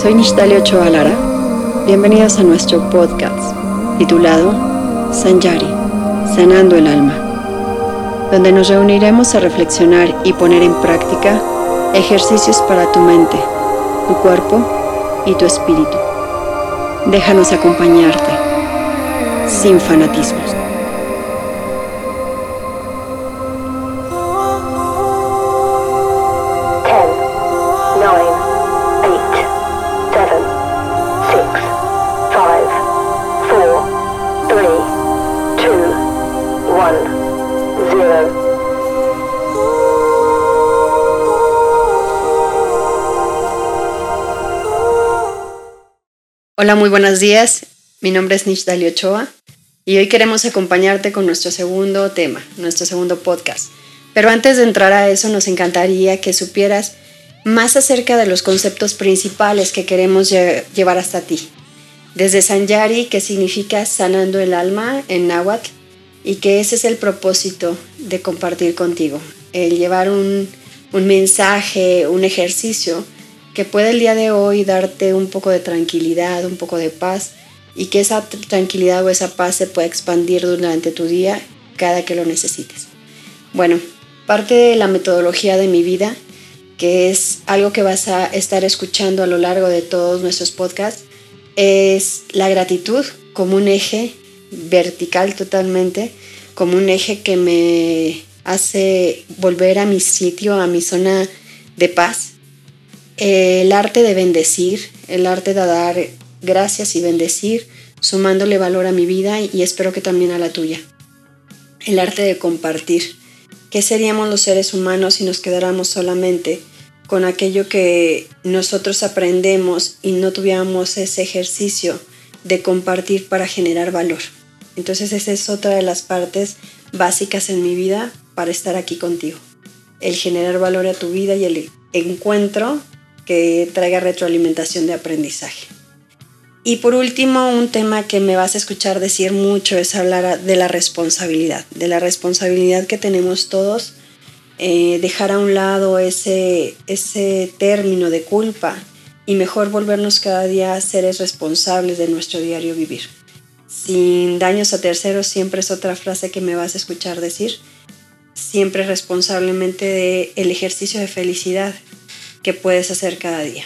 Soy Nishtali Ochoa Lara. Bienvenidos a nuestro podcast titulado Sanjari, Sanando el Alma, donde nos reuniremos a reflexionar y poner en práctica ejercicios para tu mente, tu cuerpo y tu espíritu. Déjanos acompañarte, sin fanatismos. Hola, muy buenos días. Mi nombre es Nish Ochoa y hoy queremos acompañarte con nuestro segundo tema, nuestro segundo podcast. Pero antes de entrar a eso, nos encantaría que supieras más acerca de los conceptos principales que queremos llevar hasta ti. Desde Sanyari, que significa sanando el alma en náhuatl, y que ese es el propósito de compartir contigo, el llevar un, un mensaje, un ejercicio que puede el día de hoy darte un poco de tranquilidad, un poco de paz y que esa tranquilidad o esa paz se pueda expandir durante tu día cada que lo necesites. Bueno, parte de la metodología de mi vida, que es algo que vas a estar escuchando a lo largo de todos nuestros podcasts, es la gratitud como un eje vertical totalmente, como un eje que me hace volver a mi sitio, a mi zona de paz el arte de bendecir, el arte de dar gracias y bendecir, sumándole valor a mi vida y espero que también a la tuya. El arte de compartir. ¿Qué seríamos los seres humanos si nos quedáramos solamente con aquello que nosotros aprendemos y no tuviéramos ese ejercicio de compartir para generar valor? Entonces esa es otra de las partes básicas en mi vida para estar aquí contigo. El generar valor a tu vida y el encuentro traiga retroalimentación de aprendizaje. Y por último, un tema que me vas a escuchar decir mucho es hablar de la responsabilidad, de la responsabilidad que tenemos todos, eh, dejar a un lado ese, ese término de culpa y mejor volvernos cada día seres responsables de nuestro diario vivir. Sin daños a terceros siempre es otra frase que me vas a escuchar decir, siempre responsablemente del el ejercicio de felicidad que puedes hacer cada día.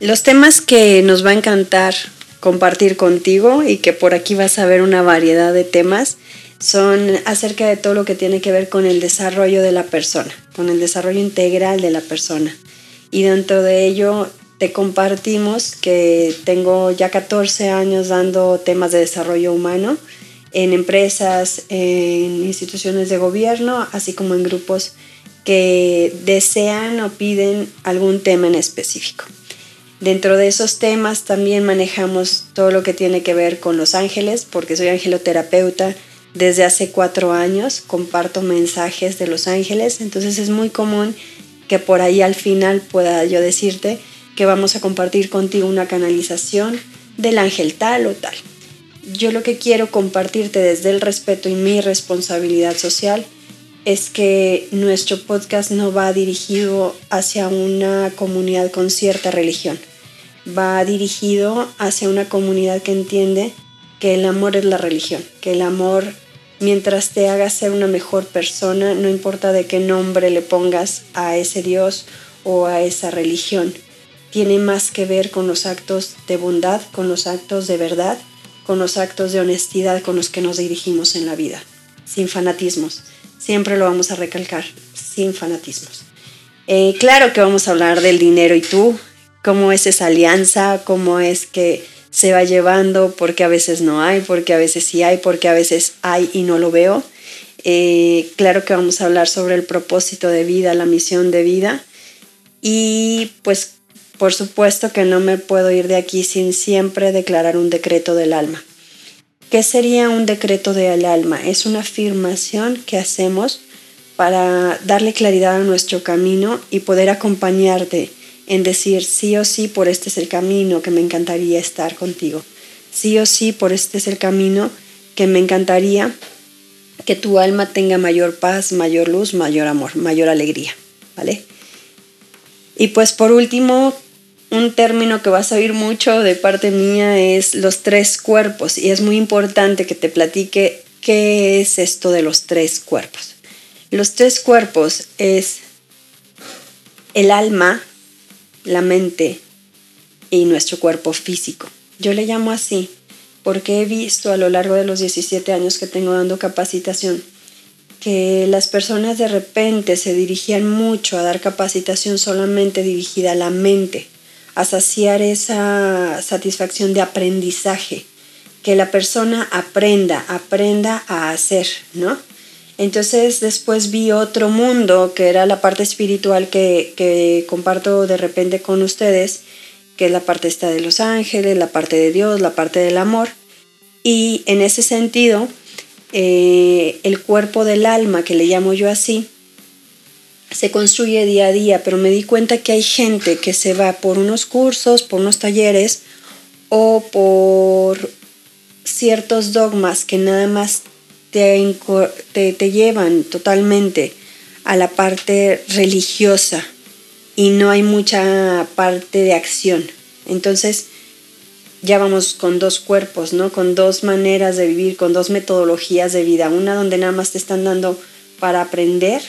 Los temas que nos va a encantar compartir contigo y que por aquí vas a ver una variedad de temas son acerca de todo lo que tiene que ver con el desarrollo de la persona, con el desarrollo integral de la persona. Y dentro de ello te compartimos que tengo ya 14 años dando temas de desarrollo humano en empresas, en instituciones de gobierno, así como en grupos que desean o piden algún tema en específico. Dentro de esos temas también manejamos todo lo que tiene que ver con los ángeles, porque soy angeloterapeuta desde hace cuatro años, comparto mensajes de los ángeles, entonces es muy común que por ahí al final pueda yo decirte que vamos a compartir contigo una canalización del ángel tal o tal. Yo lo que quiero compartirte desde el respeto y mi responsabilidad social es que nuestro podcast no va dirigido hacia una comunidad con cierta religión, va dirigido hacia una comunidad que entiende que el amor es la religión, que el amor mientras te haga ser una mejor persona, no importa de qué nombre le pongas a ese Dios o a esa religión, tiene más que ver con los actos de bondad, con los actos de verdad, con los actos de honestidad con los que nos dirigimos en la vida, sin fanatismos siempre lo vamos a recalcar, sin fanatismos. Eh, claro que vamos a hablar del dinero y tú, cómo es esa alianza, cómo es que se va llevando, porque a veces no hay, porque a veces sí hay, porque a veces hay y no lo veo. Eh, claro que vamos a hablar sobre el propósito de vida, la misión de vida. Y pues por supuesto que no me puedo ir de aquí sin siempre declarar un decreto del alma. ¿Qué sería un decreto del alma? Es una afirmación que hacemos para darle claridad a nuestro camino y poder acompañarte en decir sí o sí por este es el camino que me encantaría estar contigo. Sí o sí por este es el camino que me encantaría que tu alma tenga mayor paz, mayor luz, mayor amor, mayor alegría, ¿vale? Y pues por último, un término que vas a oír mucho de parte mía es los tres cuerpos y es muy importante que te platique qué es esto de los tres cuerpos. Los tres cuerpos es el alma, la mente y nuestro cuerpo físico. Yo le llamo así porque he visto a lo largo de los 17 años que tengo dando capacitación que las personas de repente se dirigían mucho a dar capacitación solamente dirigida a la mente a saciar esa satisfacción de aprendizaje, que la persona aprenda, aprenda a hacer, ¿no? Entonces después vi otro mundo, que era la parte espiritual que, que comparto de repente con ustedes, que es la parte esta de los ángeles, la parte de Dios, la parte del amor. Y en ese sentido, eh, el cuerpo del alma, que le llamo yo así, se construye día a día, pero me di cuenta que hay gente que se va por unos cursos, por unos talleres o por ciertos dogmas que nada más te, te, llevan totalmente a la parte religiosa y no hay mucha parte de acción. Entonces, ya vamos con dos cuerpos, ¿no? Con dos maneras de vivir, con dos metodologías de vida. Una donde nada más te están dando para aprender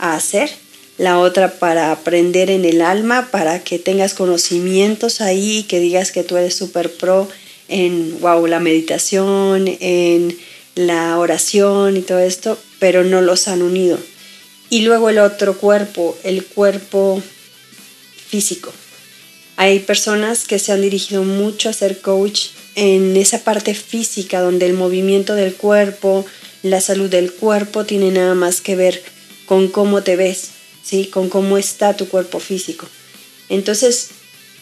a hacer, la otra para aprender en el alma, para que tengas conocimientos ahí, que digas que tú eres súper pro en, wow, la meditación, en la oración y todo esto, pero no los han unido. Y luego el otro cuerpo, el cuerpo físico. Hay personas que se han dirigido mucho a ser coach en esa parte física donde el movimiento del cuerpo, la salud del cuerpo tiene nada más que ver con cómo te ves, ¿sí? con cómo está tu cuerpo físico. Entonces,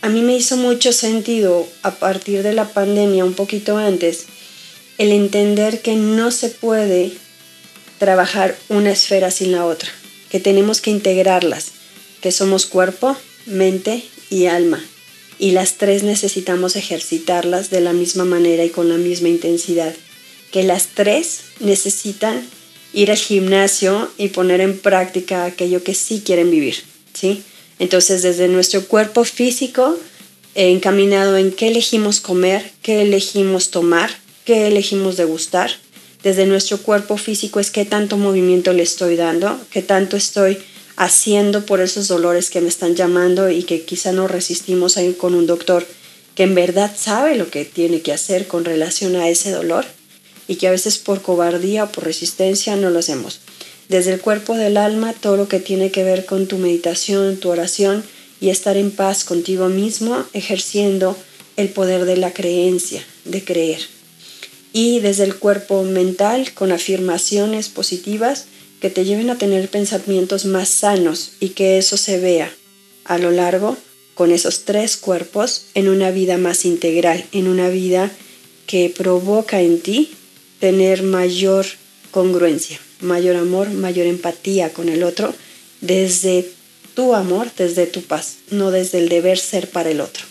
a mí me hizo mucho sentido a partir de la pandemia, un poquito antes, el entender que no se puede trabajar una esfera sin la otra, que tenemos que integrarlas, que somos cuerpo, mente y alma, y las tres necesitamos ejercitarlas de la misma manera y con la misma intensidad, que las tres necesitan ir al gimnasio y poner en práctica aquello que sí quieren vivir, ¿sí? Entonces, desde nuestro cuerpo físico, encaminado en qué elegimos comer, qué elegimos tomar, qué elegimos degustar, desde nuestro cuerpo físico es qué tanto movimiento le estoy dando, qué tanto estoy haciendo por esos dolores que me están llamando y que quizá no resistimos a ir con un doctor que en verdad sabe lo que tiene que hacer con relación a ese dolor y que a veces por cobardía o por resistencia no lo hacemos. Desde el cuerpo del alma, todo lo que tiene que ver con tu meditación, tu oración y estar en paz contigo mismo, ejerciendo el poder de la creencia, de creer. Y desde el cuerpo mental, con afirmaciones positivas, que te lleven a tener pensamientos más sanos y que eso se vea a lo largo con esos tres cuerpos en una vida más integral, en una vida que provoca en ti tener mayor congruencia, mayor amor, mayor empatía con el otro, desde tu amor, desde tu paz, no desde el deber ser para el otro.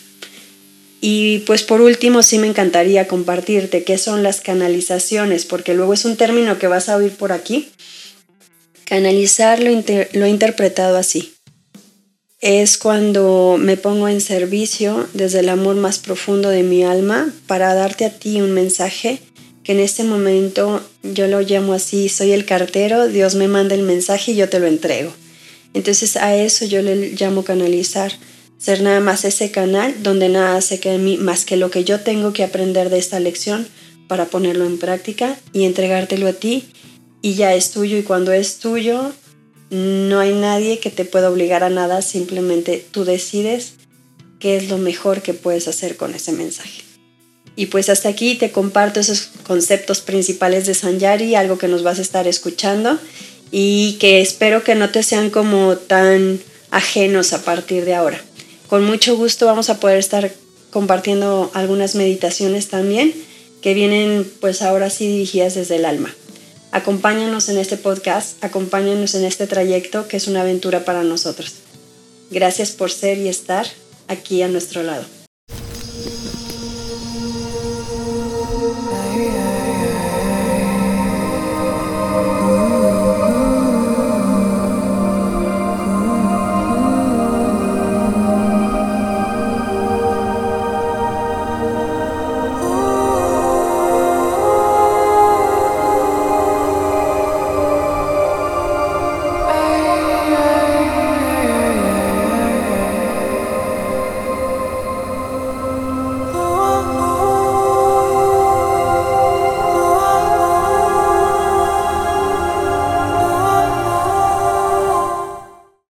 Y pues por último sí me encantaría compartirte qué son las canalizaciones, porque luego es un término que vas a oír por aquí, Canalizar lo, he interpretado así. Es cuando me pongo en servicio desde el amor más profundo de mi alma para darte a ti un mensaje que en este momento yo lo llamo así, soy el cartero, Dios me manda el mensaje y yo te lo entrego. Entonces a eso yo le llamo canalizar, ser nada más ese canal donde nada hace que mí más que lo que yo tengo que aprender de esta lección para ponerlo en práctica y entregártelo a ti y ya es tuyo y cuando es tuyo no hay nadie que te pueda obligar a nada, simplemente tú decides qué es lo mejor que puedes hacer con ese mensaje. Y pues hasta aquí te comparto esos conceptos principales de Sanyari, algo que nos vas a estar escuchando y que espero que no te sean como tan ajenos a partir de ahora. Con mucho gusto vamos a poder estar compartiendo algunas meditaciones también que vienen pues ahora sí dirigidas desde el alma. Acompáñanos en este podcast, acompáñanos en este trayecto que es una aventura para nosotros. Gracias por ser y estar aquí a nuestro lado.